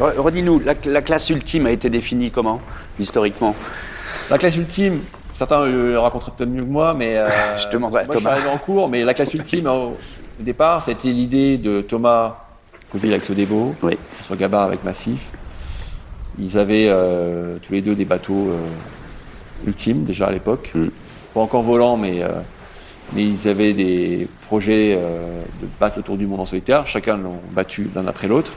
Redis-nous, la, la classe ultime a été définie comment, historiquement? La classe ultime, certains euh, le raconteraient peut-être mieux que moi, mais euh, Je demande à moi, je suis Thomas. arrivé en cours, mais la classe ultime, au départ, ça a été l'idée de Thomas Couville avec Sodebo, Oui. François Gabard avec Massif. Ils avaient euh, tous les deux des bateaux ultimes déjà à l'époque. Mm. Pas encore volants, mais, mais ils avaient des projets euh, de battre le tour du monde en solitaire. Chacun l'ont battu l'un après l'autre.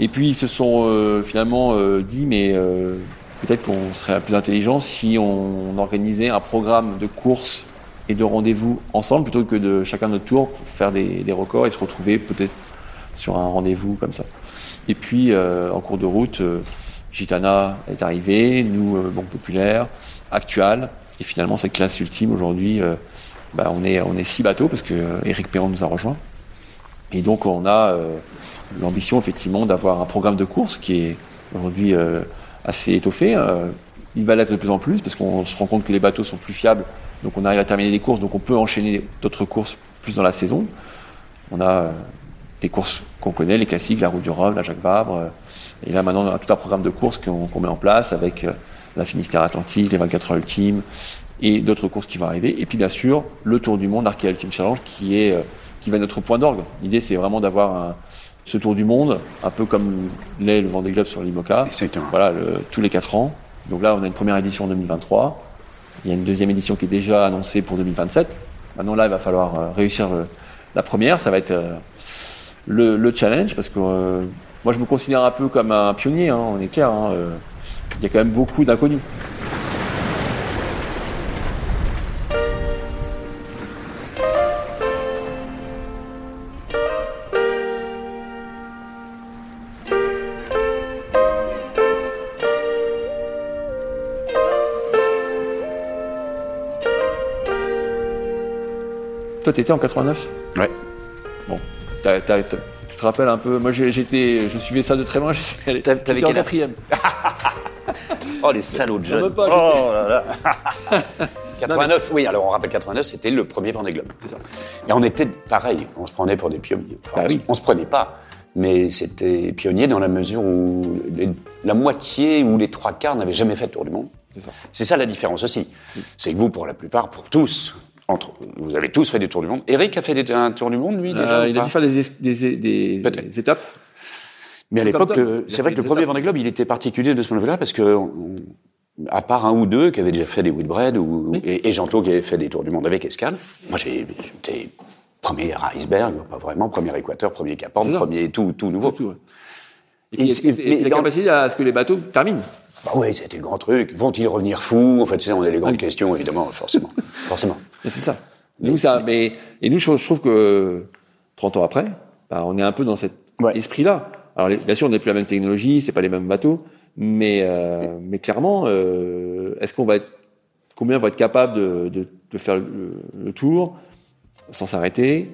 Et puis ils se sont euh, finalement euh, dit, mais euh, peut-être qu'on serait plus intelligent si on, organisait un programme de courses et de rendez-vous ensemble plutôt que de chacun notre tour pour faire des, des records et se retrouver peut-être sur un rendez-vous comme ça. Et puis en cours de route, Gitana est arrivé, nous Banque Populaire, Actual, et finalement cette classe ultime aujourd'hui, bah, on est on est six bateaux parce que Perron nous a rejoint. Et donc on a euh, l'ambition effectivement d'avoir un programme de course qui est aujourd'hui euh, assez étoffé. euh, il va l'être de plus en plus parce qu'on se rend compte que les bateaux sont plus fiables, donc on arrive à terminer des courses, donc on peut enchaîner d'autres courses plus dans la saison. On a des courses qu'on connaît, les classiques, la Route du Rhum, la Jacques Vabre. et là maintenant on a tout un programme de courses qu'on met en place avec la Finistère Atlantique, les 24 heures ultimes et d'autres courses qui vont arriver. Et puis bien sûr le Tour du Monde, l'Arkea Ultimate Challenge qui est qui va être notre point d'orgue. L'idée c'est vraiment d'avoir ce tour du monde, un peu comme l'est le Vendée Globe sur l'IMOCA. Voilà, le- tous les 4 ans. Donc là, on a une première édition en 2023. Il y a une deuxième édition qui est déjà annoncée pour 2027. Maintenant, là, il va falloir euh, réussir le- la première. Ça va être euh, le, le challenge parce que euh, moi, je me considère un peu comme un pionnier, hein, on est clair. hein, euh, il y a quand même beaucoup d'inconnus. Toi, t'étais en 89 Ouais. Bon, tu te rappelles un peu Moi, j'étais, je suivais ça de très loin. T'avais- en quatrième. Oh, les salauds de jeunes. pas, oh là là. 89, oui, alors on rappelle 89, c'était le premier Vendée Globe. Ça. Et on était pareil, on se prenait pour des pionniers. Enfin, Bah on, oui. on se prenait pas, mais c'était pionnier dans la mesure où les- la moitié ou les trois quarts n'avaient jamais fait le tour du monde. C'est ça. C'est ça la différence aussi. C'est que vous, pour la plupart, pour tous, entre, vous avez tous fait des tours du monde. Eric a fait des- un tour du monde, lui, déjà Euh, il a dû faire des, es- des, des- Peut-être. des étapes. Mais à l'époque, a c'est vrai que le premier. Vendée Globe, il était particulier de ce point de vue-là parce que, on- à part un ou deux qui avaient déjà fait des Whitbread ou, Oui. et, et Jean-Claude qui avait fait des tours du monde avec escale, moi j'étais premier à iceberg, pas vraiment, premier équateur, premier cap Horn, premier tout, tout nouveau. Tout, ouais. Et, Et et la capacité à ce que les bateaux terminent. Bah oui, c'était le grand truc. Vont-ils revenir fous? En fait, tu sais, on a les grandes Oui. questions, évidemment, forcément. forcément. Et C'est ça. Nous, ça mais, et nous, je, je trouve que 30 ans après, bah, on est un peu dans cet Ouais. esprit-là. Alors, les- bien sûr, on n'est plus la même technologie, c'est pas les mêmes bateaux, mais, euh, mais clairement, euh, est-ce qu'on va être, combien vont être capables de, de, de faire le, le tour sans s'arrêter?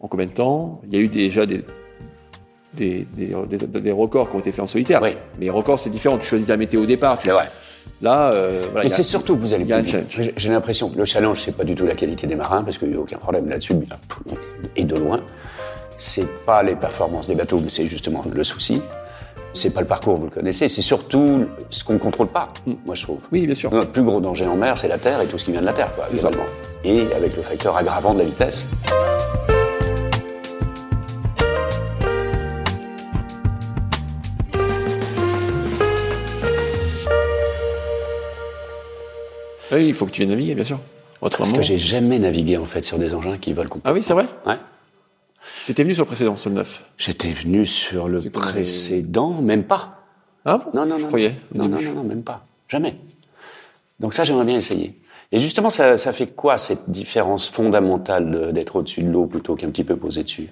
En combien de temps? Il y a eu déjà des, des, des, des- des records qui ont été faits en solitaire. Oui. Mais les records, c'est différent. Tu choisis ta météo au départ. tu C'est vrai. Là, euh, voilà, Mais c'est surtout que vous allez. J'ai- l'impression que le challenge, c'est pas du tout la qualité des marins, parce qu'il n'y a aucun problème là-dessus, et de loin. C'est pas les performances des bateaux, c'est justement le souci. C'est pas le parcours, vous le connaissez, c'est surtout ce qu'on ne contrôle pas, moi je trouve. Oui, bien sûr. Notre plus gros danger en mer, c'est la Terre et tout ce qui vient de la Terre, quoi. Et avec le facteur aggravant de la vitesse. Oui, il faut que tu viennes naviguer, bien sûr. Parce Autrement. que j'ai jamais navigué en fait sur des engins qui volent complètement. Ah oui, c'est vrai Ouais. T'étais venu sur le précédent, sur le 9. J'étais venu sur le précédent, même pas. Ah bon Non, non, Je non. croyais. Non, non, non, non, même pas. Jamais. Donc ça, j'aimerais bien essayer. Et justement, ça, ça fait quoi cette différence fondamentale d'être au-dessus de l'eau plutôt qu'un petit peu posé dessus?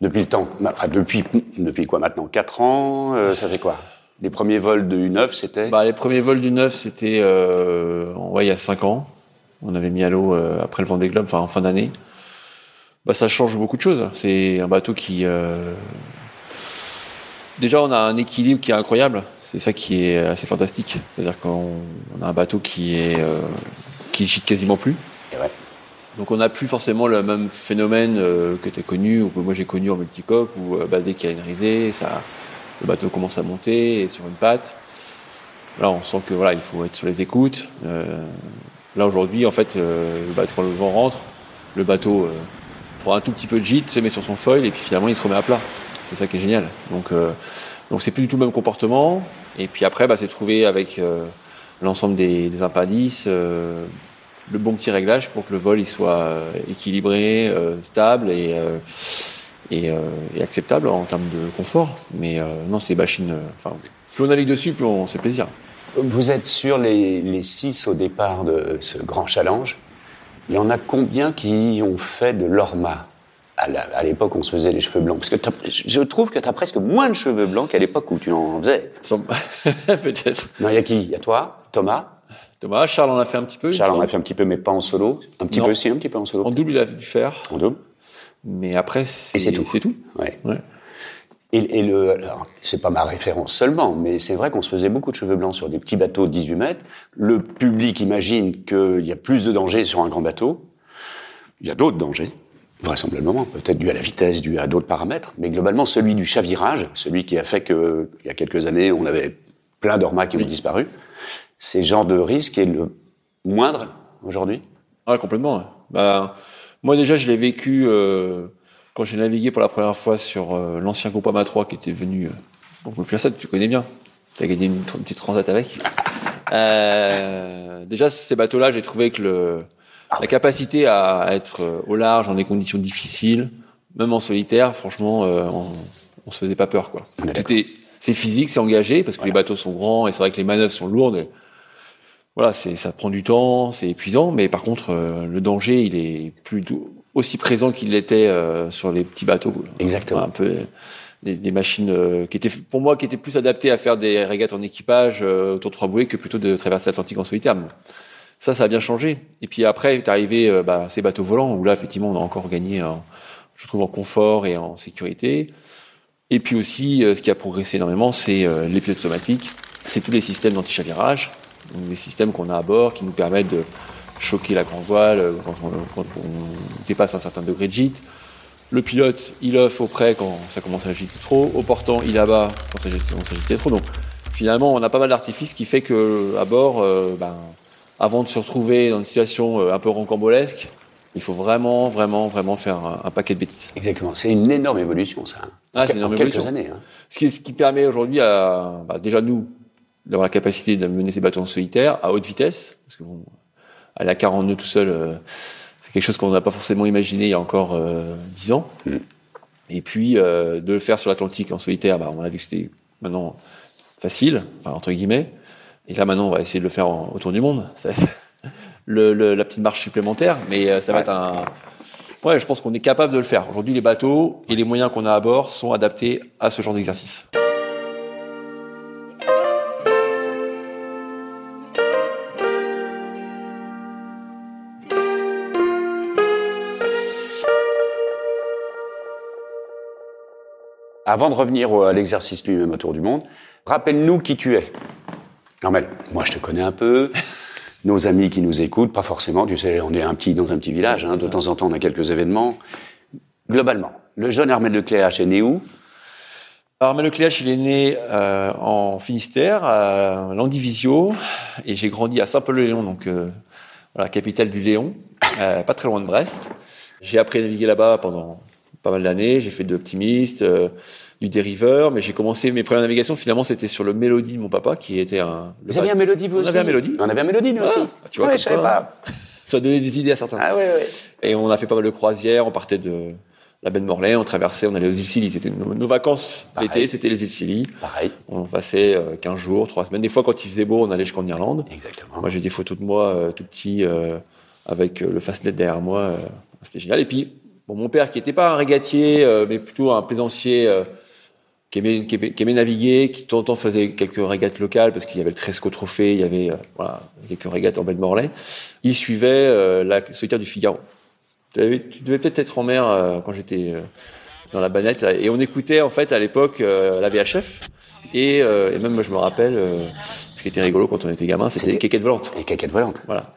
Depuis le temps enfin, depuis, depuis quoi maintenant? 4 ans euh, Ça fait quoi? Les premiers vols de U9, c'était Bah, les premiers vols du 9, c'était euh, ouais, il y a 5 ans. On avait mis à l'eau euh, après le Vendée Globe, enfin en fin d'année. Bah, ça change beaucoup de choses. C'est un bateau qui... euh, Déjà, on a un équilibre qui est incroyable. C'est ça qui est assez fantastique. C'est-à-dire qu'on on a un bateau qui est euh, qui gîte quasiment plus. Et ouais. Donc on n'a plus forcément le même phénomène euh, que tu as connu ou que moi j'ai connu en multicoque où euh, bah, dès qu'il y a une risée, ça, le bateau commence à monter et sur une patte. Là, on sent que voilà, il faut être sur les écoutes. Euh, là aujourd'hui, en fait, euh, le bateau, quand le vent rentre, le bateau euh, prend un tout petit peu de gîte, se met sur son foil et puis finalement il se remet à plat. C'est ça qui est génial. Donc, euh, donc c'est plus du tout le même comportement. Et puis après, bah, c'est trouver avec euh, l'ensemble des, des impendices euh, le bon petit réglage pour que le vol il soit équilibré, stable et, et, euh, et acceptable en termes de confort. Mais euh, non, c'est machines. euh, Enfin, plus on navigue dessus, plus on se fait plaisir. Vous êtes sur les, les six au départ de ce grand challenge. Il y en a combien qui ont fait de l'orma? À l'époque, on se faisait les cheveux blancs. Parce que je trouve que tu as presque moins de cheveux blancs qu'à l'époque où tu en faisais. Peut-être. Non, il y a qui? Il y a toi, Thomas? Thomas, Charles en a fait un petit peu. Charles en a fait un petit peu, mais pas en solo. Un petit Non. peu aussi, un petit peu en solo. En double, il a dû faire. En double. Mais après, c'est tout. C'est tout. Ouais. Ouais. Et, et le, alors, c'est pas ma référence seulement, mais c'est vrai qu'on se faisait beaucoup de cheveux blancs sur des petits bateaux de 18 mètres. Le public imagine qu'il y a plus de danger sur un grand bateau. Il y a d'autres dangers, vraisemblablement, peut-être dû à la vitesse, dû à d'autres paramètres, mais globalement celui du chavirage, celui qui a fait que, il y a quelques années, on avait plein d'ormas qui ont disparu, c'est le genre de risque est le moindre aujourd'hui? Ah, complètement. Bah, moi, déjà, je l'ai vécu euh, quand j'ai navigué pour la première fois sur euh, l'ancien Groupama 3 qui était venu. Euh, donc, le ça, tu connais bien. Tu as gagné une, une petite transat avec. Euh, déjà, ces bateaux-là, j'ai trouvé que le, la capacité à être euh, au large dans des conditions difficiles, même en solitaire, franchement, euh, on, on se faisait pas peur. quoi. C'était, c'est physique, c'est engagé, parce que les bateaux sont grands et c'est vrai que les manœuvres sont lourdes. Voilà, c'est, ça prend du temps, c'est épuisant, mais par contre, euh, le danger, il est plutôt aussi présent qu'il l'était euh, sur les petits bateaux. Exactement. Un peu euh, des, des machines euh, qui étaient, pour moi, qui étaient plus adaptées à faire des régates en équipage euh, autour de trois bouées que plutôt de traverser l'Atlantique en solitaire. Ça, ça a bien changé. Et puis après, est arrivé euh, bah, ces bateaux volants où là, effectivement, on a encore gagné, en, je trouve, en confort et en sécurité. Et puis aussi, euh, ce qui a progressé énormément, c'est euh, les pilotes automatiques, c'est tous les systèmes d'anti-chavirage, donc des systèmes qu'on a à bord qui nous permettent de choquer la grand voile euh, quand on, quand on dépasse un certain degré de gîte. Le pilote, il off au près quand ça commence à agiter trop, au portant, il abat quand ça commence à agiter trop. Donc finalement, on a pas mal d'artifices qui fait que à bord, euh, ben, avant de se retrouver dans une situation euh, un peu rocambolesque, il faut vraiment, vraiment, vraiment faire un, un paquet de bêtises. Exactement. C'est une énorme évolution, ça. Ah, c'est une en énorme quelques évolution. années. hein. Ce qui, ce qui permet aujourd'hui à, bah, déjà nous, d'avoir la capacité de mener ces bateaux en solitaire à haute vitesse, parce que bon, aller à 40 nœuds tout seul, euh, c'est quelque chose qu'on n'a pas forcément imaginé il y a encore euh, 10 ans. Mm. Et puis, euh, de le faire sur l'Atlantique en solitaire, bah, on a vu que c'était maintenant facile, enfin, entre guillemets. Et là, maintenant, on va essayer de le faire en- autour du monde. Ça va être le, le- la petite marche supplémentaire, mais euh, ça va être un... Ouais, je pense qu'on est capable de le faire. Aujourd'hui, les bateaux et les moyens qu'on a à bord sont adaptés à ce genre d'exercice. Avant de revenir à l'exercice lui-même autour du monde, rappelle-nous qui tu es. Normal, moi je te connais un peu. Nos amis qui nous écoutent, pas forcément, tu sais, on est un petit, dans un petit village, hein, de temps en temps on a quelques événements. Globalement, le jeune Armel Lecléache est né où? Armel Lecléache, il est né euh, en Finistère, à Landivisio, et j'ai grandi à Saint-Paul-le-Léon, donc euh, voilà, capitale du Léon, euh, pas très loin de Brest. J'ai appris à naviguer là-bas pendant pas mal d'années. J'ai fait de l'optimiste, euh, du dériveur, mais j'ai commencé mes premières navigations. Finalement, c'était sur le Mélodie de mon papa, qui était un. Vous aviez un Mélodie, vous On aussi avait un Mélodie. On avait un Mélodie, nous Ah, aussi. tu vois, je savais pas. Ça donnait des idées à certains. Ah ouais, ouais. Et on a fait pas mal de croisières. On partait de la baie de Morlaix, on traversait, on allait aux îles Scilly. C'était nos, nos vacances l'été, c'était les îles Scilly. Pareil. On passait euh, 15 jours, 3 semaines. Des fois, quand il faisait beau, on allait jusqu'en Irlande. Exactement. Moi, j'ai des photos de moi euh, tout petit, euh, avec euh, le fastnet derrière moi. euh, C'était génial. Et puis, bon, mon père, qui n'était pas un régatier, euh, mais plutôt un plaisancier, euh, qui, aimait, naviguer, qui de temps en temps faisait quelques régates locales, parce qu'il y avait le Tresco Trophée, il y avait euh, quelques régates en baie de Morlaix. Il suivait la solitaire du Figaro. Tu, devais peut-être être en mer quand j'étais dans la banette. Et on écoutait en fait à l'époque la VHF. Et, et, même moi je me rappelle, qui était rigolo quand on était gamin, c'était les quéquettes volantes. Les quéquettes volantes. Voilà.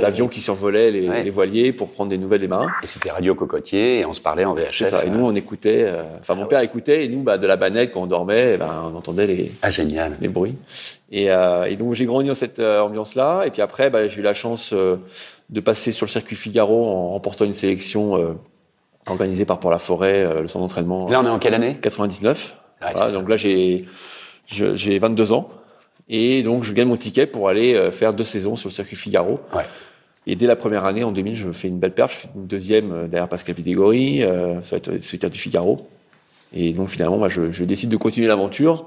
L'avion qui survolait les, les, voiliers pour prendre des nouvelles des marins. Et c'était radio cocotier et on se parlait en VHF. Ça. Et nous on écoutait, enfin mon père écoutait et nous bah, de la banette quand on dormait, eh ben, on entendait les, ah, génial. les bruits. Et, et donc j'ai grandi dans cette ambiance-là. Et puis après, bah, j'ai eu la chance de passer sur le circuit Figaro en remportant une sélection organisé par Pour la Forêt, euh, le centre d'entraînement. Là, on est en quelle année? 99. voilà, donc là, j'ai j'ai 22 ans. Et donc, je gagne mon ticket pour aller euh, faire deux saisons sur le circuit Figaro. Ouais. Et dès la première année, en 2000, je fais une belle perche. Je fais une deuxième euh, derrière Pascal Pitigori, euh, être du Figaro. Et donc, finalement, moi, je, je décide de continuer l'aventure.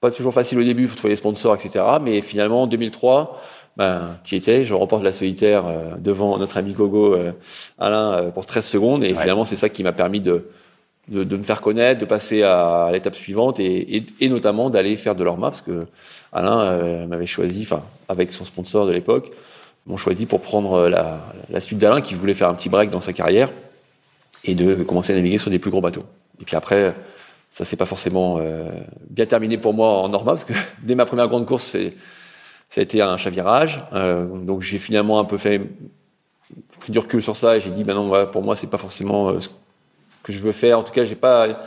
Pas toujours facile au début pour trouver les sponsors, etc. Mais finalement, en 2003, ben, qui était, je remporte la solitaire euh, devant notre ami Gogo euh, Alain pour 13 secondes. Et finalement, c'est ça qui m'a permis de, de, de, me faire connaître, de passer à, l'étape suivante et, et, et notamment d'aller faire de l'orma parce que Alain m'avait choisi, enfin, avec son sponsor de l'époque, m'ont choisi pour prendre la, la suite d'Alain qui voulait faire un petit break dans sa carrière et de commencer à naviguer sur des plus gros bateaux. Et puis après, ça s'est pas forcément euh, bien terminé pour moi en Norma parce que dès ma première grande course, c'est ça a été un chavirage. Euh, donc j'ai finalement un peu fait pris du recul sur ça et j'ai dit ben non pour moi c'est pas forcément euh, ce que je veux faire. En tout cas j'ai pas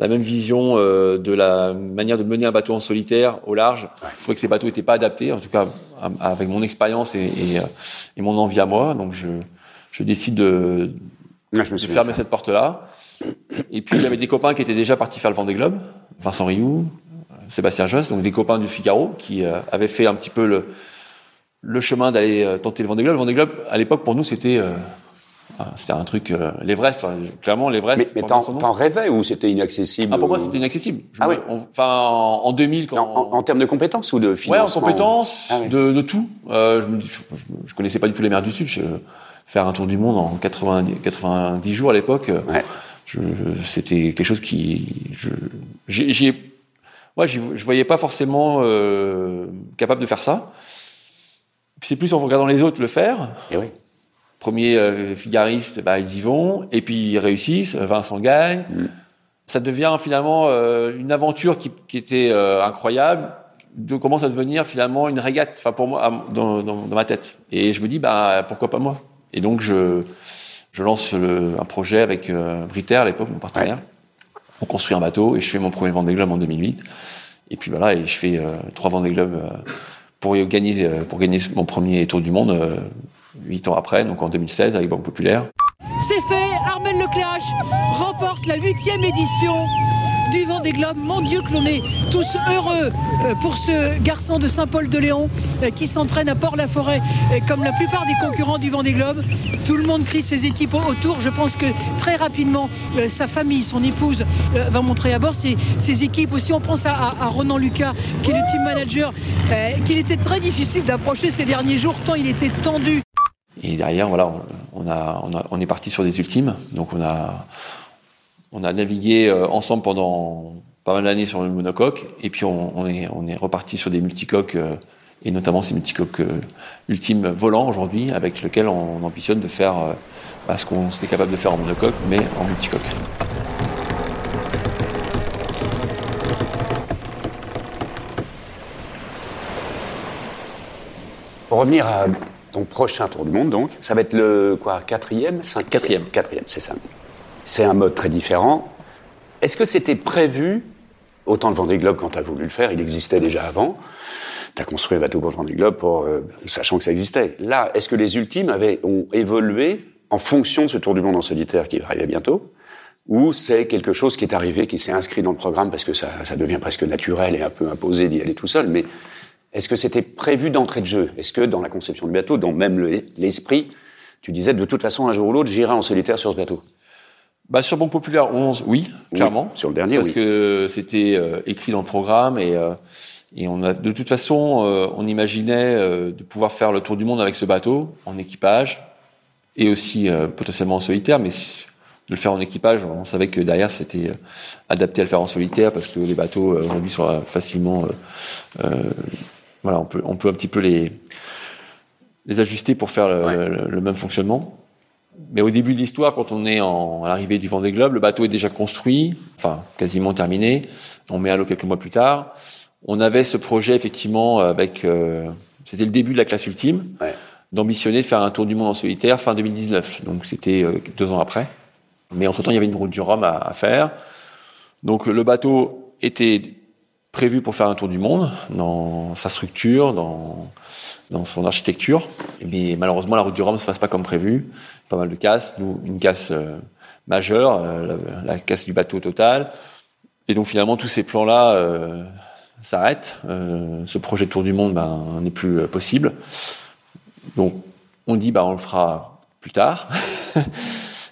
la même vision euh, de la manière de mener un bateau en solitaire au large. Ouais. Je trouvais que ces bateaux n'étaient pas adaptés, en tout cas avec mon expérience et, et, euh, et, mon envie à moi. Donc je, je décide de, ouais, je me de fermer cette porte-là. Et puis il y avait des copains qui étaient déjà partis faire le Vendée Globe, Vincent Rioux, Sébastien Josse, donc des copains du Figaro, qui euh, avaient fait un petit peu le, le chemin d'aller euh, tenter le Vendée Globe. Le Vendée Globe, à l'époque, pour nous, c'était euh, c'était un truc euh, l'Everest. Enfin, clairement, l'Everest. Mais, mais t'en rêvais ou c'était inaccessible ah, Pour ou... moi, c'était inaccessible. Je ah me, oui. Enfin, en, en, 2000, quand en, en, termes de compétences ou de financement Ouais, en compétences, ah, oui. de, de, tout. Euh, je, me, je, je, connaissais pas du tout les mers du Sud. Je, faire un tour du monde en 90, 90 jours à l'époque. Ouais. C'était quelque chose qui, j'y ai moi, je voyais pas forcément euh, capable de faire ça. C'est plus en regardant les autres le faire. Et oui. Premier euh, figariste, bah, ils y vont, et puis ils réussissent, Vincent gagne. Mm. Ça devient finalement euh, une aventure qui, qui était euh, incroyable, de commence à devenir finalement une régate, enfin pour moi, dans, dans, dans, ma tête. Et je me dis, bah pourquoi pas moi? Et donc je, je lance le, un projet avec euh, Briter à l'époque, mon partenaire. Ouais on construit un bateau et je fais mon premier Vendée Globe en 2008. Et puis voilà, et je fais euh, trois Vendée Globe euh, pour gagner euh, pour gagner mon premier Tour du monde euh, huit ans après, donc en 2016 avec Banque Populaire. C'est fait, Armel Lecléache remporte la huitième édition du Vendée Globe. Mon Dieu que l'on est tous heureux euh, pour ce garçon de Saint-Paul-de-Léon euh, qui s'entraîne à Port-la-Forêt euh, comme la plupart des concurrents du Vendée Globe. Tout le monde crie ses équipes autour. Je pense que très rapidement, sa famille, son épouse va montrer à bord ses, équipes. Aussi, on pense à, Ronan Lucas, qui est le team manager, qu'il était très difficile d'approcher ces derniers jours, tant il était tendu. Et derrière, voilà, on, a, on, a, on est parti sur des ultimes. Donc on a, on a navigué euh, ensemble pendant pas mal d'années sur le monocoque, et puis on, est, on est reparti sur des multicoques, euh, et notamment ces multicoques euh, ultimes volants aujourd'hui, avec lesquels on, ambitionne de faire bah, ce qu'on était capable de faire en monocoque, mais en multicoque. Pour revenir à ton prochain tour du monde, donc, ça va être le quoi, quatrième, cinquième, quatrième, quatrième, c'est ça. C'est un mode très différent. Est-ce que c'était prévu? Autant le Vendée Globe, quand tu as voulu le faire, il existait déjà avant. Tu as construit un bateau pour le Vendée Globe, pour, euh, sachant que ça existait. Là, est-ce que les ultimes avaient, ont évolué en fonction de ce tour du monde en solitaire qui va arriver bientôt? Ou c'est quelque chose qui est arrivé, qui s'est inscrit dans le programme parce que ça, ça devient presque naturel et un peu imposé d'y aller tout seul Mais est-ce que c'était prévu d'entrée de jeu? Est-ce que dans la conception du bateau, dans même l'esprit, tu disais de toute façon un jour ou l'autre, j'irai en solitaire sur ce bateau? Bah, sur Banque Populaire 11, oui, clairement. Oui, sur le dernier, Parce oui. que c'était euh, écrit dans le programme et, euh, et on a, de toute façon, euh, on imaginait de pouvoir faire le tour du monde avec ce bateau en équipage et aussi potentiellement en solitaire, mais de le faire en équipage, on savait que derrière c'était adapté à le faire en solitaire parce que les bateaux aujourd'hui sont facilement, voilà, on peut, on peut un petit peu les, les ajuster pour faire le, ouais. le, le même fonctionnement. Mais au début de l'histoire, quand on est en, à l'arrivée du Vendée Globe, le bateau est déjà construit, enfin quasiment terminé. On met à l'eau quelques mois plus tard. On avait ce projet effectivement avec, euh, c'était le début de la classe ultime, Ouais. d'ambitionner de faire un tour du monde en solitaire fin 2019. Donc c'était euh, deux ans après. Mais entre temps, il y avait une route du Rhum à, à faire. Donc le bateau était prévu pour faire un tour du monde dans sa structure, dans, dans son architecture. Mais malheureusement, la route du Rhum ne se passe pas comme prévu. Pas mal de casses, nous, une casse euh, majeure, euh, la, casse du bateau total. Et donc finalement, tous ces plans-là euh, s'arrêtent. Ce projet de tour du monde ben, n'est plus possible. Donc on dit bah on le fera plus tard.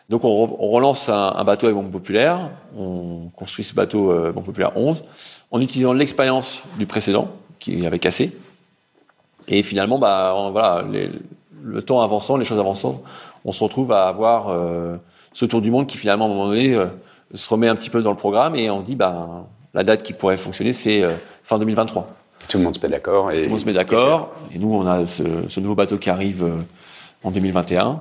Donc on, re- on relance un, un bateau avec bombe populaire. On construit ce bateau bombe populaire 11 en utilisant l'expérience du précédent qui avait cassé. Et finalement, bah on- voilà, les- le temps avançant, les choses avançant, on se retrouve à avoir euh, ce tour du monde qui finalement à un moment donné euh, se remet un petit peu dans le programme et on dit bah la date qui pourrait fonctionner c'est euh, fin 2023. Tout le monde se met d'accord. Et... Tout le monde se met d'accord. Et nous, on a ce, ce nouveau bateau qui arrive en 2021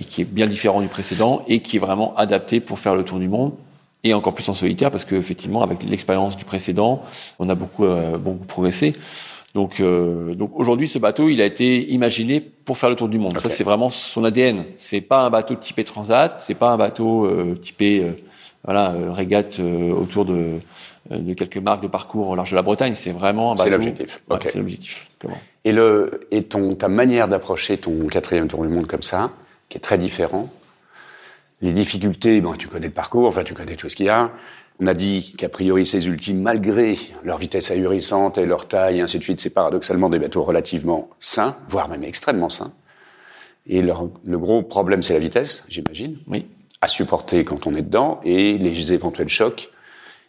et qui est bien différent du précédent et qui est vraiment adapté pour faire le tour du monde et encore plus en solitaire parce qu'effectivement, avec l'expérience du précédent, on a beaucoup, euh, beaucoup progressé. Donc, euh, donc aujourd'hui, ce bateau, il a été imaginé pour faire le tour du monde. Ça, c'est vraiment son ADN. C'est pas un bateau typé transat, c'est pas un bateau euh, typé voilà régate autour de, de quelques marques de parcours au large de la Bretagne. C'est vraiment un C'est bateau. l'objectif. Ouais, Ok. C'est l'objectif. Et, le, et ton, ta manière d'approcher ton quatrième tour du monde comme ça, qui est très différent, les difficultés, bon, tu connais le parcours, enfin tu connais tout ce qu'il y a. On a dit qu'a priori ces ultimes, malgré leur vitesse ahurissante et leur taille et ainsi de suite, c'est paradoxalement des bateaux relativement sains, voire même extrêmement sains. Et leur, le gros problème, c'est la vitesse, j'imagine, Oui. à supporter quand on est dedans, et les éventuels chocs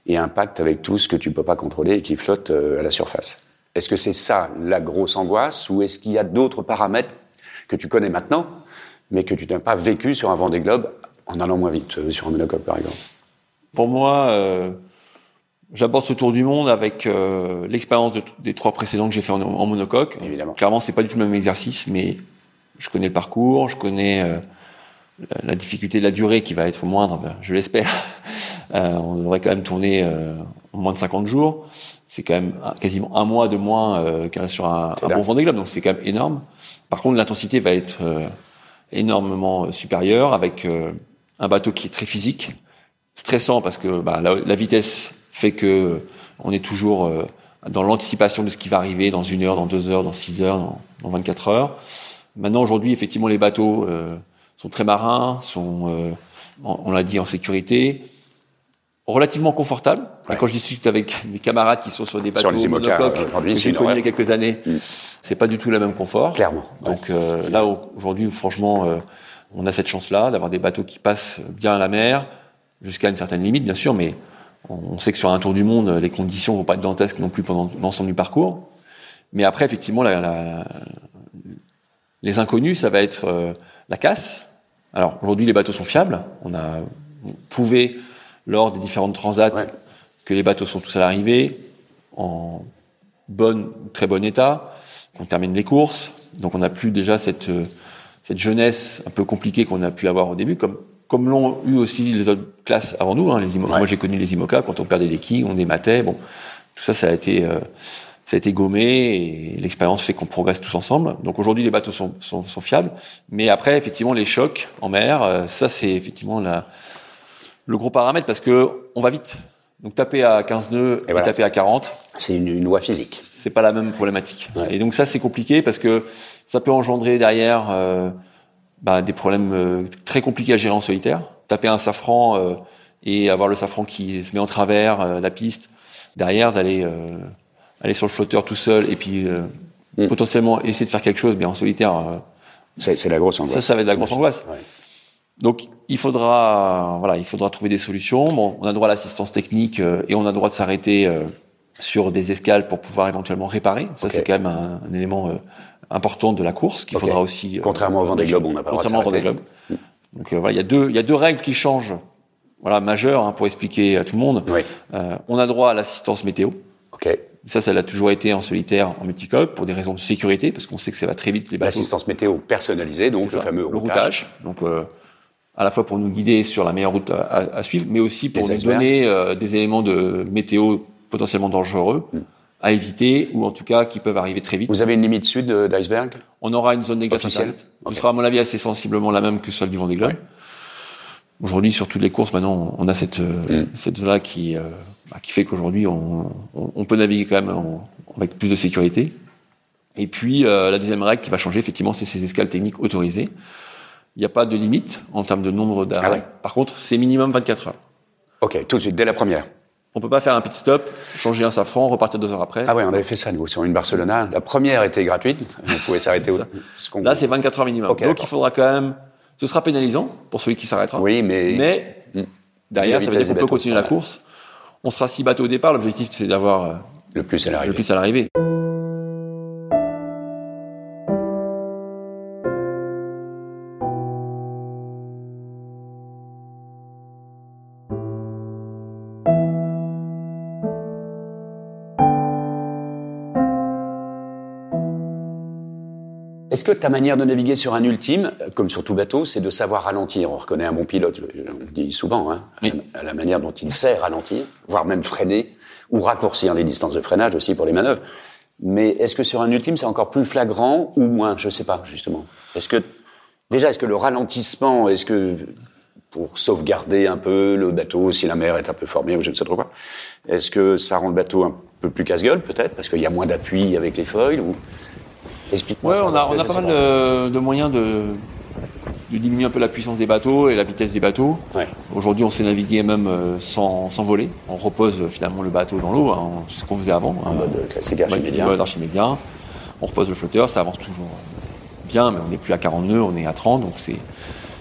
et impacts avec tout ce que tu peux pas contrôler et qui flotte euh, à la surface. Est-ce que c'est ça la grosse angoisse ou est-ce qu'il y a d'autres paramètres que tu connais maintenant, mais que tu n'as pas vécu sur un Vendée Globe en allant moins vite, euh, sur un monocoque par exemple Pour moi, euh, j'aborde ce tour du monde avec euh, l'expérience de- des trois précédents que j'ai fait en, en monocoque. Évidemment. Clairement, c'est pas du tout le même exercice, mais je connais le parcours, je connais euh, la, la difficulté de la durée qui va être moindre, ben, je l'espère. On devrait quand même tourner en moins de 50 jours. C'est quand même quasiment un mois de moins qu'un- sur un, un bon. Vendée Globe, donc c'est quand même énorme. Par contre, l'intensité va être énormément supérieure avec euh, un bateau qui est très physique, stressant parce que bah, la, la vitesse fait que on est toujours euh, dans l'anticipation de ce qui va arriver dans une heure, dans deux heures, dans six heures, dans, dans 24 heures. Maintenant, aujourd'hui, effectivement, les bateaux euh, sont très marins, sont, euh, on, on l'a dit, en sécurité, relativement confortables. Ouais. quand je discute avec mes camarades qui sont sur des bateaux Sur monocoques, que j'ai connus il y a quelques années, Mm. c'est pas du tout le même confort. Clairement. Donc là, au- aujourd'hui, franchement, on a cette chance-là d'avoir des bateaux qui passent bien à la mer, jusqu'à une certaine limite, bien sûr, mais on, sait que sur un tour du monde, les conditions vont pas être dantesques non plus pendant l'ensemble du parcours. Mais après, effectivement, la- la- les inconnus, ça va être euh, la casse. Alors aujourd'hui, les bateaux sont fiables. On a prouvé lors des différentes transats Ouais. que les bateaux sont tous à l'arrivée en bon, très bon état, qu'on termine les courses. Donc on n'a plus déjà cette, euh, cette jeunesse un peu compliquée qu'on a pu avoir au début, comme, comme l'ont eu aussi les autres classes avant nous. Hein, les IMO- Ouais. Moi j'ai connu les IMOCA quand on perdait des quilles, on dématait. Bon, tout ça, ça a été, euh, ça a été gommé et l'expérience fait qu'on progresse tous ensemble. Donc aujourd'hui les bateaux sont, sont, sont fiables, mais après effectivement les chocs en mer, euh, ça c'est effectivement la, le gros paramètre parce que on va vite. Donc taper à 15 nœuds et, Et voilà. taper à 40, C'est une, une loi physique. c'est pas la même problématique. Ouais. Et donc ça c'est compliqué parce que ça peut engendrer derrière euh, bah, des problèmes euh, très compliqués à gérer en solitaire. Taper un safran euh, et avoir le safran qui se met en travers la piste, derrière d'aller euh, aller sur le flotteur tout seul et puis euh, Mm. potentiellement essayer de faire quelque chose, mais en solitaire, C'est la grosse angoisse. ça ça va être la grosse angoisse. Ouais. Donc il faudra, voilà, il faudra trouver des solutions. Bon, on a droit à l'assistance technique euh, et on a droit de s'arrêter euh, sur des escales pour pouvoir éventuellement réparer. Ça c'est quand même un, un élément euh, important de la course qu'il faudra aussi. euh, Contrairement au Vendée Globe, on n'a pas le droit de Contrairement au Vendée s'arrêter. Globe. Donc euh, voilà, il y a deux, il y a deux règles qui changent, voilà, majeures hein, pour expliquer à tout le monde. Oui. Euh, on a droit à l'assistance météo. Ça, ça l'a toujours été en solitaire, en multicoque, pour des raisons de sécurité, parce qu'on sait que ça va très vite les bateaux. L'assistance météo personnalisée, donc le fameux le routage. routage. Donc, euh, à la fois pour nous guider sur la meilleure route à, suivre, mais aussi pour Des nous donner euh, des éléments de météo potentiellement dangereux Mm. à éviter, ou en tout cas qui peuvent arriver très vite. Vous avez une limite sud euh, d'iceberg? On aura une zone des glaces Officielle. Ce sera à mon avis assez sensiblement la même que celle du Vendée Globe. Aujourd'hui, sur toutes les courses, maintenant, on a cette, euh, Mm. cette zone-là qui, euh, bah, qui fait qu'aujourd'hui, on, on, on peut naviguer quand même en- avec plus de sécurité. Et puis, euh, la deuxième règle qui va changer, effectivement, c'est ces escales techniques autorisées. Il n'y a pas de limite en termes de nombre d'arrêts. Ah ouais. Par contre, c'est minimum 24 heures. Ok, tout de suite, dès la première. On peut pas faire un pit stop, changer un safran, repartir deux heures après. Ah ouais, on avait fait ça, nous, sur une Barcelona. La première était gratuite, on pouvait s'arrêter au... ce Là, c'est 24 heures minimum. Donc, il faudra quand même. Ce sera pénalisant pour celui qui s'arrêtera. Oui, mais... Mais Mm. derrière, ça veut dire qu'on peut bateaux, continuer la ouais. course. On sera six bateaux au départ. L'objectif, c'est d'avoir Le plus à le plus à l'arrivée. Est-ce que ta manière de naviguer sur un ultime, euh, comme sur tout bateau, c'est de savoir ralentir? On reconnaît un bon pilote, on le dit souvent, hein, Oui. à la manière dont il sait ralentir, voire même freiner, ou raccourcir les distances de freinage aussi pour les manœuvres. Mais est-ce que sur un ultime, c'est encore plus flagrant ou moins? Je sais pas, justement. Est-ce que, déjà, est-ce que le ralentissement, est-ce que, pour sauvegarder un peu le bateau, si la mer est un peu formée ou je ne sais trop quoi, est-ce que ça rend le bateau un peu plus casse-gueule, peut-être, parce qu'il y a moins d'appui avec les foils ou... Explique-moi Ouais, on a, on a pas mal de, de moyens de, de diminuer un peu la puissance des bateaux et la vitesse des bateaux. Ouais. Aujourd'hui, on sait naviguer même euh, sans, sans voler. On repose euh, finalement le bateau dans l'eau, hein, c'est ce qu'on faisait avant. En hein. mode classique mode- archimédien. mode archimédien. On repose le flotteur, ça avance toujours bien, mais on n'est plus à 40 nœuds, on est à 30, donc c'est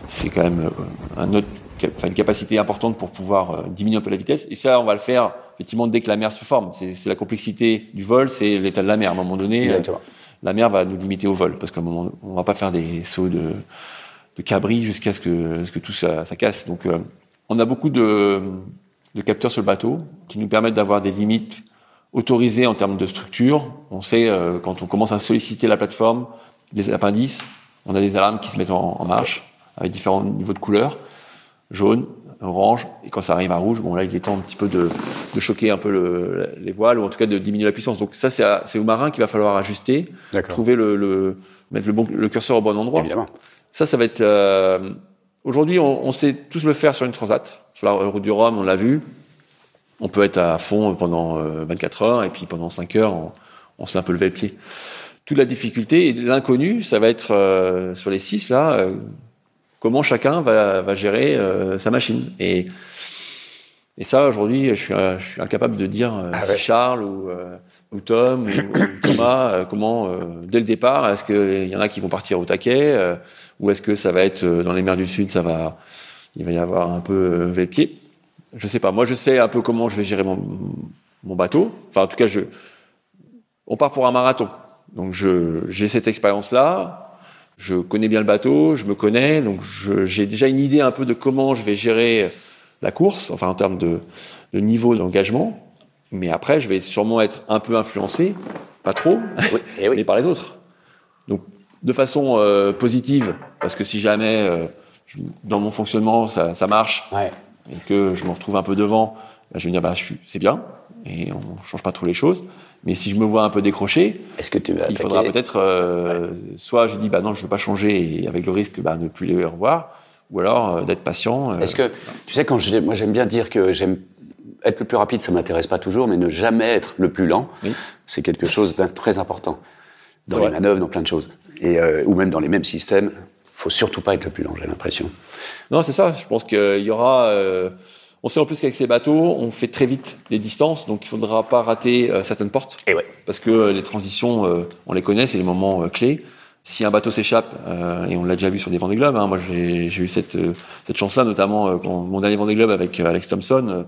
c'est quand même euh, un autre, une capacité importante pour pouvoir euh, diminuer un peu la vitesse. Et ça, on va le faire effectivement dès que la mer se forme. C'est c'est la complexité du vol, c'est l'état de la mer. À un moment donné, euh, Exactement. La mer va nous limiter au vol, parce qu'à un moment, on va pas faire des sauts de, cabri jusqu'à ce que, tout ça, casse. Donc, euh, on a beaucoup de, de capteurs sur le bateau qui nous permettent d'avoir des limites autorisées en termes de structure. On sait, euh, quand on commence à solliciter la plateforme, les appendices, on a des alarmes qui se mettent en, en marche avec différents niveaux de couleurs, jaune, orange, et quand ça arrive à rouge, bon là il est temps un petit peu de, de choquer un peu le, les voiles ou en tout cas de diminuer la puissance. Donc ça c'est au marin qu'il va falloir ajuster, trouver le, le mettre le, bon, le curseur au bon endroit. Évidemment. Ça, ça va être. euh, Aujourd'hui, on, on sait tous le faire sur une transat. Sur la route du Rhum, on l'a vu. On peut être à fond pendant euh, 24 heures et puis pendant 5 heures, on, on s'est un peu levé le pied. Toute la difficulté et l'inconnu, ça va être euh, sur les 6 là. euh, comment chacun va, va gérer euh, sa machine. Et, et ça, aujourd'hui, je suis, euh, je suis incapable de dire euh, Ah si ouais. Charles ou, euh, ou Tom ou, ou Thomas, euh, comment, euh, dès le départ, est-ce qu'il y en a qui vont partir au taquet euh, ou est-ce que ça va être euh, dans les mers du Sud, ça va, il va y avoir un peu euh, levé le pied? Je sais pas. Moi, je sais un peu comment je vais gérer mon, mon bateau. Enfin, en tout cas, je, on part pour un marathon. Donc, j'ai cette expérience-là. Je connais bien le bateau, je me connais, donc j'ai déjà une idée un peu de comment je vais gérer la course, enfin en termes de, de niveau d'engagement. Mais après, je vais sûrement être un peu influencé, pas trop, Oui, et oui. mais par les autres. Donc, de façon euh, positive, parce que si jamais euh, je- dans mon fonctionnement ça, ça marche Ouais. et que je me retrouve un peu devant, bah, je vais me dire bah, c'est bien et on change pas trop les choses. Mais si je me vois un peu décroché, Est-ce que tu vas il faudra peut-être euh, soit je dis bah non je veux pas changer et avec le risque bah, de ne plus les revoir, ou alors euh, d'être patient. euh, Est-ce que, tu sais, quand je, moi j'aime bien dire que j'aime être le plus rapide, ça m'intéresse pas toujours, mais ne jamais être le plus lent, Oui. c'est quelque chose d'un très important dans les manœuvres, dans plein de choses, et ou même dans les mêmes systèmes. Faut surtout pas être le plus lent, j'ai l'impression. Non, c'est ça. Je pense qu'il y aura. On sait en plus qu'avec ces bateaux, on fait très vite les distances, donc il faudra pas rater euh, certaines portes, Et ouais. parce que euh, les transitions, euh, on les connaît, c'est les moments clés. Si un bateau s'échappe, et on l'a déjà vu sur des Vendée Globe, hein, moi j'ai eu cette, cette chance-là, notamment quand mon dernier Vendée Globe avec Alex Thompson.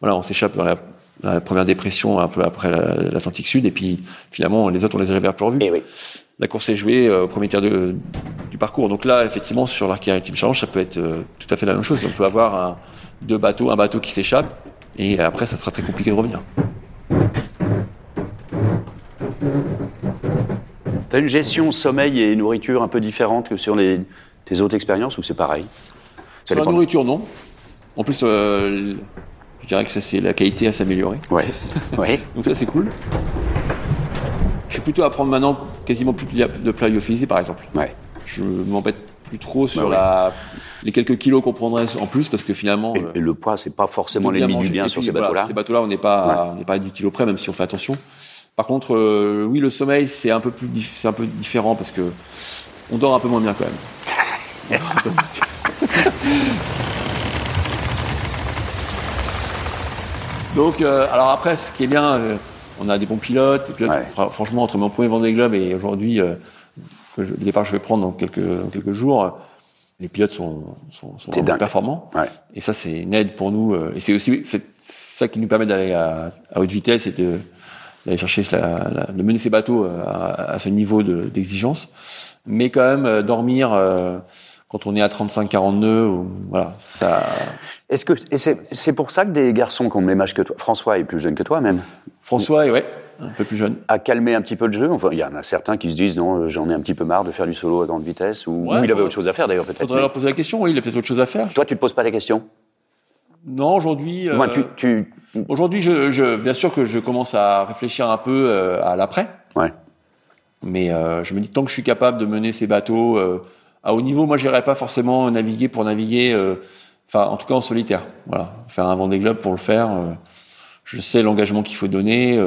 voilà, on s'échappe dans la, la première dépression un peu après la- l'Atlantique Sud, et puis finalement les autres on les a jamais pourvus. Et oui. La course est jouée au premier tiers de- du parcours. Donc là, effectivement, sur l'Arcade Team Challenge, ça peut être tout à fait la même chose. On peut avoir un, deux bateaux, un bateau qui s'échappe, et après, ça sera très compliqué de revenir. T'as une gestion sommeil et nourriture un peu différente que sur les, tes autres expériences ou c'est pareil? Ça Sur la nourriture, non. En plus, euh, je dirais que ça, c'est la qualité à s'améliorer. Ouais. oui. Donc ça, c'est cool. Je suis plutôt à prendre maintenant quasiment plus de lyophilisés, par exemple. Ouais. Je m'embête plus trop sur Bah ouais. la, les quelques kilos qu'on prendrait en plus, parce que finalement... Et, et le poids, c'est pas forcément l'ennemi du bien Et sur ces voilà, bateaux-là. Ces bateaux-là, on n'est pas, on n'est pas à 10 kilos près, même si on fait attention. Par contre, euh, oui, le sommeil, c'est un peu plus, dif- c'est un peu différent parce que on dort un peu moins bien quand même. Donc, euh, alors après, ce qui est bien, euh, on a des bons pilotes. Ouais. fra- franchement, entre mon premier Vendée Globe et aujourd'hui, que je- le départ que je vais prendre dans quelques, dans quelques jours, les pilotes sont, sont, vraiment performants. Ouais. Et ça, c'est une aide pour nous. euh, Et c'est aussi c'est ça qui nous permet d'aller à, à haute vitesse et de- d'aller chercher la, la- de mener ces bateaux euh, à, à ce niveau de- d'exigence. Mais quand même, euh, dormir euh, quand on est à 35-40 nœuds, ou- voilà, ça. Est-ce que et c'est c'est pour ça que des garçons qui ont le même âge que toi, François est plus jeune que toi même, François, est, ouais, un peu plus jeune. a calmé un petit peu le jeu. Enfin, il y en a certains qui se disent non, j'en ai un petit peu marre de faire du solo à grande vitesse, ou, Ouais, ou il avait autre chose à faire d'ailleurs peut-être. Faudrait mais- leur poser la question. Oui, il a peut-être autre chose à faire. Toi, tu te poses pas des questions. Non, aujourd'hui. Euh, tu, tu, Aujourd'hui, je, je, bien sûr que je commence à réfléchir un peu euh, à l'après. ouais. Mais euh, je me dis tant que je suis capable de mener ces bateaux à haut niveau, moi j'irai pas forcément naviguer pour naviguer, enfin en tout cas en solitaire. Voilà, faire un Vendée Globe pour le faire. je sais l'engagement qu'il faut donner.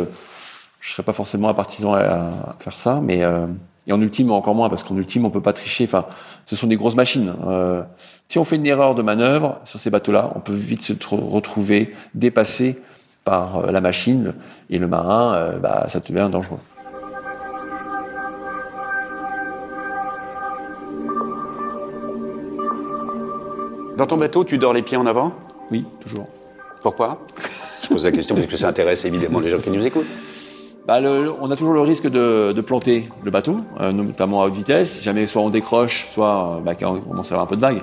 Je serais pas forcément un partisan à, à faire ça, mais euh, et en ultime encore moins parce qu'en ultime on peut pas tricher. Enfin, ce sont des grosses machines. euh, si on fait une erreur de manœuvre sur ces bateaux-là, on peut vite se tr- retrouver dépassé par euh, la machine et le marin, bah, ça devient dangereux. Dans ton bateau, tu dors les pieds en avant? Oui, toujours. Pourquoi? Je pose la question parce que ça intéresse évidemment les gens qui nous écoutent. Bah, le- on a toujours le risque de, de planter le bateau, euh, notamment à haute vitesse. Si Jamais soit on décroche, soit euh, bah, on commence à avoir un peu de vague.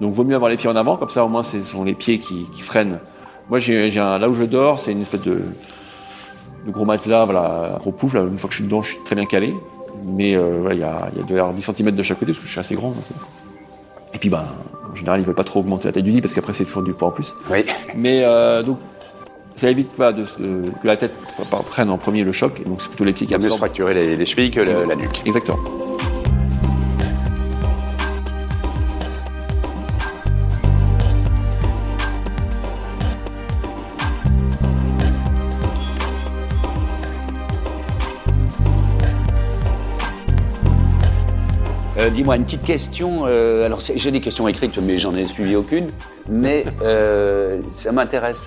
Donc, vaut mieux avoir les pieds en avant, comme ça au moins ce sont les pieds qui, qui freinent. Moi, j'ai là où je dors, c'est une espèce de, de gros matelas, voilà, un gros pouf. Là, une fois que je suis dedans, je suis très bien calé. Mais euh, il y a, y a doit y avoir 10 cm de chaque côté parce que je suis assez grand. donc. Et puis, bah, en général, ils veulent pas trop augmenter la taille du lit parce qu'après, c'est toujours du poids en plus. Oui. Mais euh, donc, ça évite pas de, se- que la tête prenne en premier le choc. Et donc, c'est plutôt les pieds qui mieux se absorbent. fracturer les, les chevilles que le- la nuque. Exactement. Euh, Dis-moi une petite question. euh, alors j'ai des questions écrites, mais j'en ai suivi aucune. Mais euh, ça m'intéresse.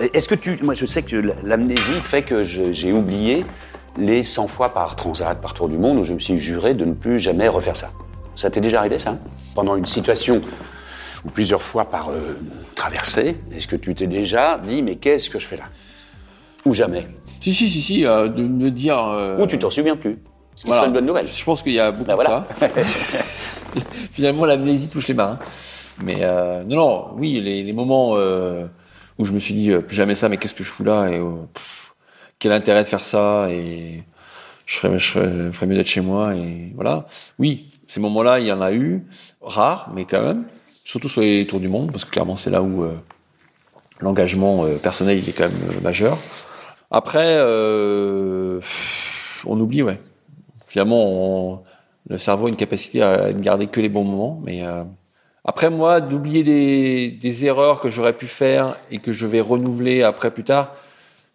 Ça. Est-ce que tu, moi je sais que l'amnésie fait que j'ai oublié les 100 fois par transat, par tour du monde, où je me suis juré de ne plus jamais refaire ça. Ça t'est déjà arrivé ça? Pendant une situation ou plusieurs fois par euh, traversée, est-ce que tu t'es déjà dit mais qu'est-ce que je fais là? Ou jamais? Si, si, si, si, euh, de me dire. euh, Ou tu t'en souviens plus Ce qui voilà. serait une bonne nouvelle. Je pense qu'il y a beaucoup voilà. de ça. Finalement, l'amnésie touche les marins. Mais euh, non, non, oui, les, les moments euh, où je me suis dit euh, plus jamais ça, mais qu'est-ce que je fous là et euh, quel intérêt de faire ça et je ferais, mieux d'être chez moi et voilà. Oui, ces moments-là, il y en a eu, rares, mais quand même, surtout sur les tours du monde, parce que clairement c'est là où euh, l'engagement personnel est quand même majeur. Après, on oublie, ouais. Finalement, le cerveau a une capacité à ne garder que les bons moments, mais après moi, d'oublier des, des erreurs que j'aurais pu faire et que je vais renouveler après plus tard,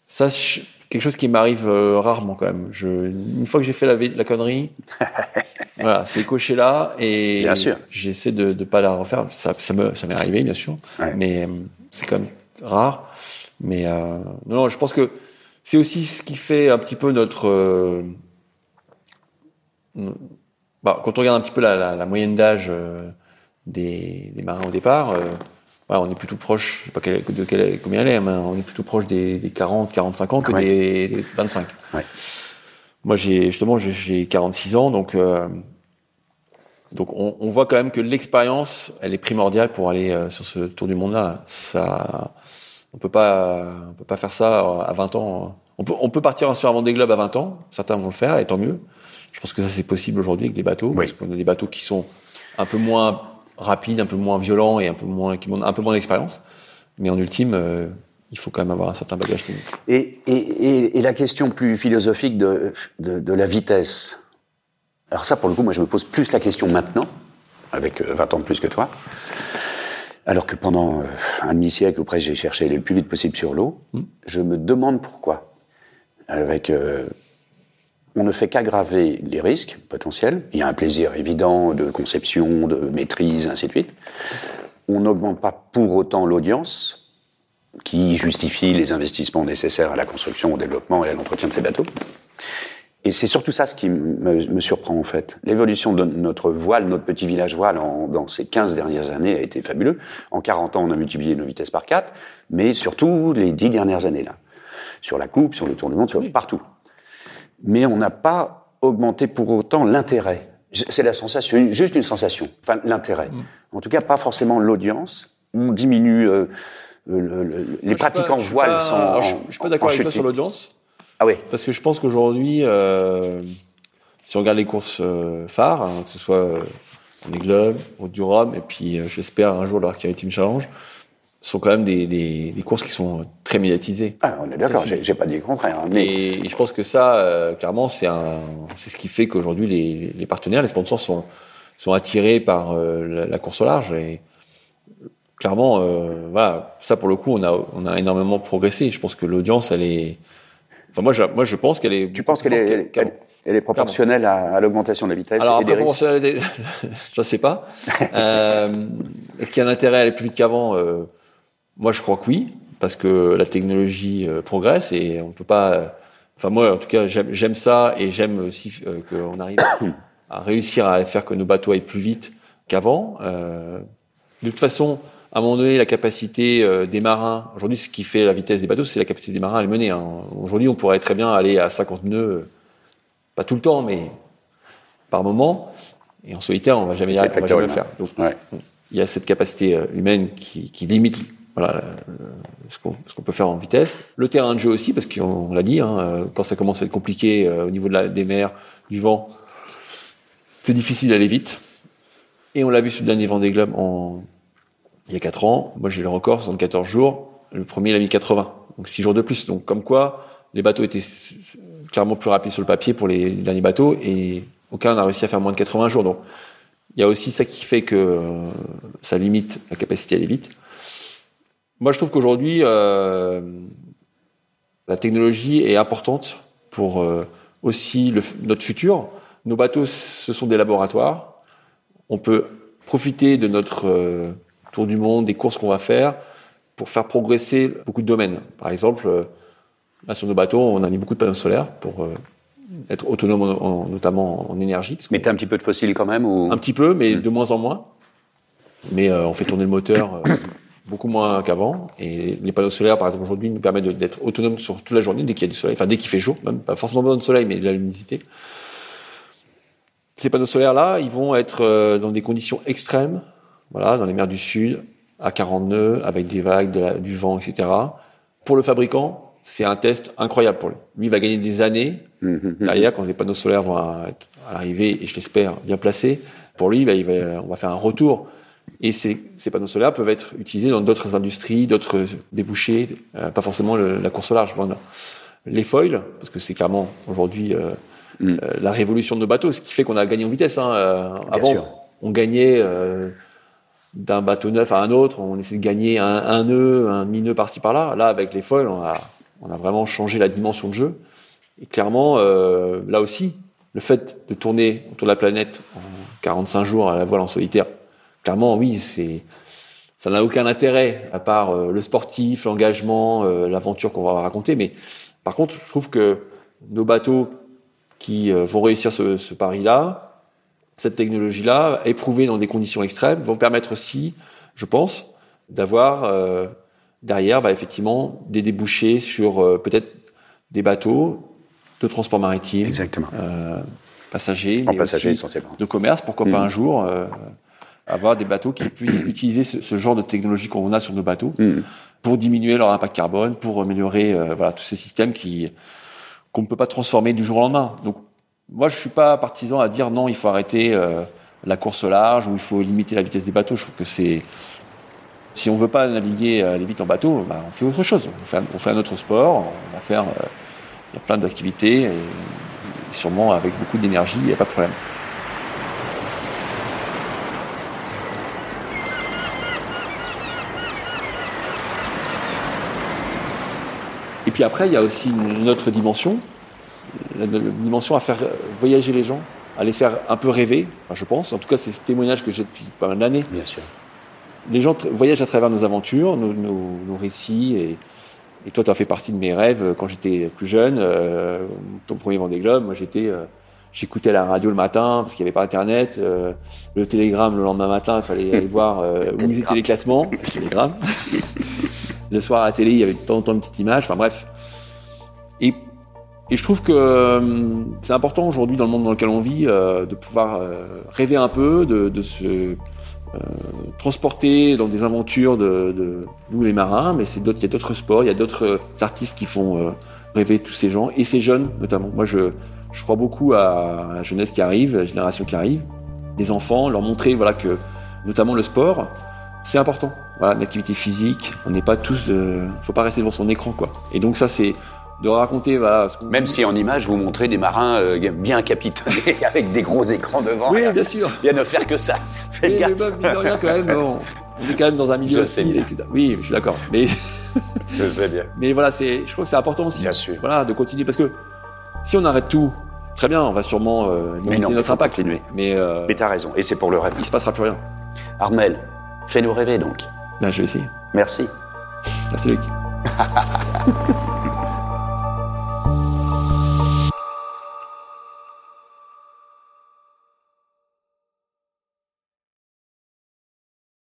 ça, c'est quelque chose qui m'arrive euh, rarement quand même. Je, une fois que j'ai fait la, la connerie, voilà, c'est coché là et Bien sûr. j'essaie de ne pas la refaire. Ça, ça me, ça m'est arrivé bien sûr, Ouais. mais euh, c'est quand même rare. Mais euh, non, non, je pense que c'est aussi ce qui fait un petit peu notre bah, quand on regarde un petit peu la, la- la moyenne d'âge des, des marins au départ, euh, voilà, on est plutôt proche, je sais pas quelle- de quelle- combien elle est, mais on est plutôt proche des, des 40, 45 ans que Ouais. des, des 25. Ouais. Moi, j'ai justement, j'ai- j'ai 46 ans, donc euh, donc on, on voit quand même que l'expérience, elle est primordiale pour aller euh, sur ce tour du monde-là. Ça, on peut pas, on peut pas faire ça à 20 ans. On peut, on peut partir sur un Vendée Globe à 20 ans. Certains vont le faire, et tant mieux. Je pense que ça c'est possible aujourd'hui avec les bateaux, Oui. parce qu'on a des bateaux qui sont un peu moins rapides, un peu moins violents et un peu moins, qui un peu moins d'expérience. Mais en ultime, euh, il faut quand même avoir un certain bagage technique. Et, et, et, la question plus philosophique de, de, de, la vitesse. Alors ça, pour le coup, moi, je me pose plus la question maintenant, avec 20 ans de plus que toi, alors que pendant un demi-siècle, auprès, j'ai cherché le plus vite possible sur l'eau. Mmh. Je me demande pourquoi. Avec euh, on ne fait qu'aggraver les risques potentiels. Il y a un plaisir évident de conception, de maîtrise, ainsi de suite. On n'augmente pas pour autant l'audience qui justifie les investissements nécessaires à la construction, au développement et à l'entretien de ces bateaux. Et c'est surtout ça ce qui me, surprend en fait. L'évolution de notre voile, notre petit village voile dans ces 15 dernières années a été fabuleux. En 40 ans, on a multiplié nos vitesses par 4, mais surtout les 10 dernières années là. Sur la coupe, sur le tour du monde, sur, partout mais on n'a pas augmenté pour autant l'intérêt. C'est la sensation, juste une sensation, enfin l'intérêt. Mm. En tout cas, pas forcément l'audience. On diminue euh, les pratiquants voile sans. Je, ne suis pas d'accord avec toi sur l'audience. Ah oui. Parce que je pense qu'aujourd'hui, euh, si on regarde les courses euh, phares, hein, que ce soit en Globe, au du Rhum, et puis j'espère un jour le Team Challenge, sont quand même des, des, des, courses qui sont très médiatisées. Ah, on est d'accord, j'ai pas dit le contraire. Hein, mais... Et je pense que ça, euh, clairement, c'est ce qui fait qu'aujourd'hui, les, les, partenaires, les sponsors sont, sont attirés par euh, la, course au large. Et clairement, euh, voilà, ça pour le coup, on a, on a énormément progressé. Je pense que l'audience, elle est. Enfin, moi, je, moi, je pense qu'elle est. Tu penses qu'elle est, elle, est proportionnelle à, à l'augmentation de la vitesse Alors, et des risques je ne sais pas. Est-ce qu'il y a un intérêt à aller plus vite qu'avant? Moi, je crois que oui, parce que la technologie euh, progresse et on peut pas. Euh, enfin, moi, en tout cas, j'aime ça et j'aime aussi euh, qu'on arrive à réussir à faire que nos bateaux aillent plus vite qu'avant. de toute façon, à un moment donné, la capacité des marins, aujourd'hui, ce qui fait la vitesse des bateaux, c'est la capacité des marins à les mener. Hein. Aujourd'hui, on pourrait très bien aller à 50 nœuds, pas tout le temps, mais par moment. Et en solitaire, on va jamais, y arriver, on va jamais le faire. Donc, il y a cette capacité humaine qui, qui limite voilà ce qu'on peut faire en vitesse. Le terrain de jeu aussi, parce qu'on l'a dit, hein, euh, quand ça commence à être compliqué euh, au niveau des mers, du vent, c'est difficile d'aller vite. Et on l'a vu sur le dernier Vendée Globe en, il y a 4 ans. Moi, j'ai le record, 74 jours. Le premier, il a mis 80. Donc 6 jours de plus. Donc comme quoi, les bateaux étaient clairement plus rapides sur le papier pour les derniers bateaux et aucun n'a réussi à faire moins de 80 jours. Donc il y a aussi ça qui fait que euh, ça limite la capacité à aller vite. Moi, je trouve qu'aujourd'hui, euh, la technologie est importante pour euh, aussi le, notre futur. Nos bateaux, ce sont des laboratoires. On peut profiter de notre euh, tour du monde, des courses qu'on va faire, pour faire progresser beaucoup de domaines. Par exemple, là, sur nos bateaux, on a mis beaucoup de panneaux solaires pour être autonome, en, notamment en énergie. Mettez un petit peu de fossiles quand même ou... Un petit peu, mais mmh. de moins en moins. Mais on fait tourner le moteur beaucoup moins qu'avant. Et les panneaux solaires, par exemple, aujourd'hui, nous permettent d'être autonomes sur toute la journée dès qu'il y a du soleil, enfin dès qu'il fait jour, même pas forcément besoin de soleil, mais de la luminosité. Ces panneaux solaires-là, ils vont être euh, dans des conditions extrêmes, voilà, dans les mers du Sud, à 40 nœuds, avec des vagues, de la, du vent, etc. Pour le fabricant, c'est un test incroyable pour lui. Lui, il va gagner des années mmh, derrière quand les panneaux solaires vont être à l'arrivée, et je l'espère, bien placés. Pour lui, bah, il va, on va faire un retour et ces, ces, panneaux solaires peuvent être utilisés dans d'autres industries, d'autres débouchés, euh, pas forcément le, la course au large. Les foils, parce que c'est clairement aujourd'hui euh, mm. euh, la révolution de nos bateaux, ce qui fait qu'on a gagné en vitesse. Hein. Avant, sûr. on gagnait d'un bateau neuf à un autre, on essayait de gagner un, un nœud, un demi-nœud par-ci par-là. Là, avec les foils, on a, on a vraiment changé la dimension de jeu. Et clairement, là aussi, le fait de tourner autour de la planète en 45 jours à la voile en solitaire, clairement, oui, c'est ça n'a aucun intérêt à part euh, le sportif, l'engagement, euh, l'aventure qu'on va raconter. Mais par contre, je trouve que nos bateaux qui euh, vont réussir ce, ce pari-là, cette technologie-là, éprouvée dans des conditions extrêmes, vont permettre aussi, je pense, d'avoir derrière, bah, effectivement, des débouchés sur peut-être des bateaux de transport maritime, Exactement. passagers, en passagers essentiellement, de commerce, pourquoi mmh. pas un jour avoir des bateaux qui puissent utiliser ce, ce, genre de technologie qu'on a sur nos bateaux mmh. pour diminuer leur impact carbone, pour améliorer euh, voilà tous ces systèmes qui qu'on ne peut pas transformer du jour au lendemain. Donc moi je suis pas partisan à dire non il faut arrêter euh, la course au large, où il faut limiter la vitesse des bateaux. Je trouve que c'est si on veut pas naviguer euh, vite en bateau, bah, on fait autre chose. On fait, un, on fait un autre sport. On va faire. euh, Il y a plein d'activités, et, et sûrement avec beaucoup d'énergie, il n'y a pas de problème. Et puis après, il y a aussi une autre dimension, la, dimension à faire voyager les gens, à les faire un peu rêver, enfin, je pense. En tout cas, c'est ce témoignage que j'ai depuis pas mal d'années. Bien sûr. Les gens voyagent à travers nos aventures, nos, nos- nos récits. Et, et toi, tu as fait partie de mes rêves euh, quand j'étais plus jeune. Euh, ton premier Vendée Globe, moi, j'étais, euh, j'écoutais la radio le matin parce qu'il n'y avait pas Internet. euh, le télégramme le lendemain matin, il fallait aller voir où étaient les classements. Le télégramme. le soir à la télé, il y avait de temps en temps une petite image. Enfin bref. Et, je trouve que euh, c'est important aujourd'hui dans le monde dans lequel on vit euh, de pouvoir euh, rêver un peu, de, se euh, transporter dans des aventures de, nous les marins, mais c'est il y a d'autres sports, il y a d'autres artistes qui font rêver tous ces gens et ces jeunes notamment. Moi, je, crois beaucoup à la jeunesse qui arrive, la génération qui arrive, les enfants, leur montrer voilà que notamment le sport, c'est important. Voilà, l'activité physique, on n'est pas tous, de, faut pas rester devant son écran quoi. Et donc ça c'est de raconter voilà. Ce qu'on- Même si en image, vous montrez des marins euh, bien capitonnés avec des gros écrans devant. oui, bien sûr. Bien ne faire que ça. Faites Mais, mais gaffe. mine de rien, quand même, bon, on est quand même dans un milieu Je sais bien. etc. Oui, je suis d'accord. Mais, Je sais bien. mais voilà, c'est, je crois que c'est important aussi. Bien sûr. Voilà, de continuer parce que si on arrête tout, très bien, on va sûrement euh, Mais limiter non, il notre impact. continuer. Mais, euh, Mais t'as raison. Et c'est pour le rêve. il se passera plus rien. Armel, fais-nous rêver donc. Là, je vais essayer. Merci. Merci Luc.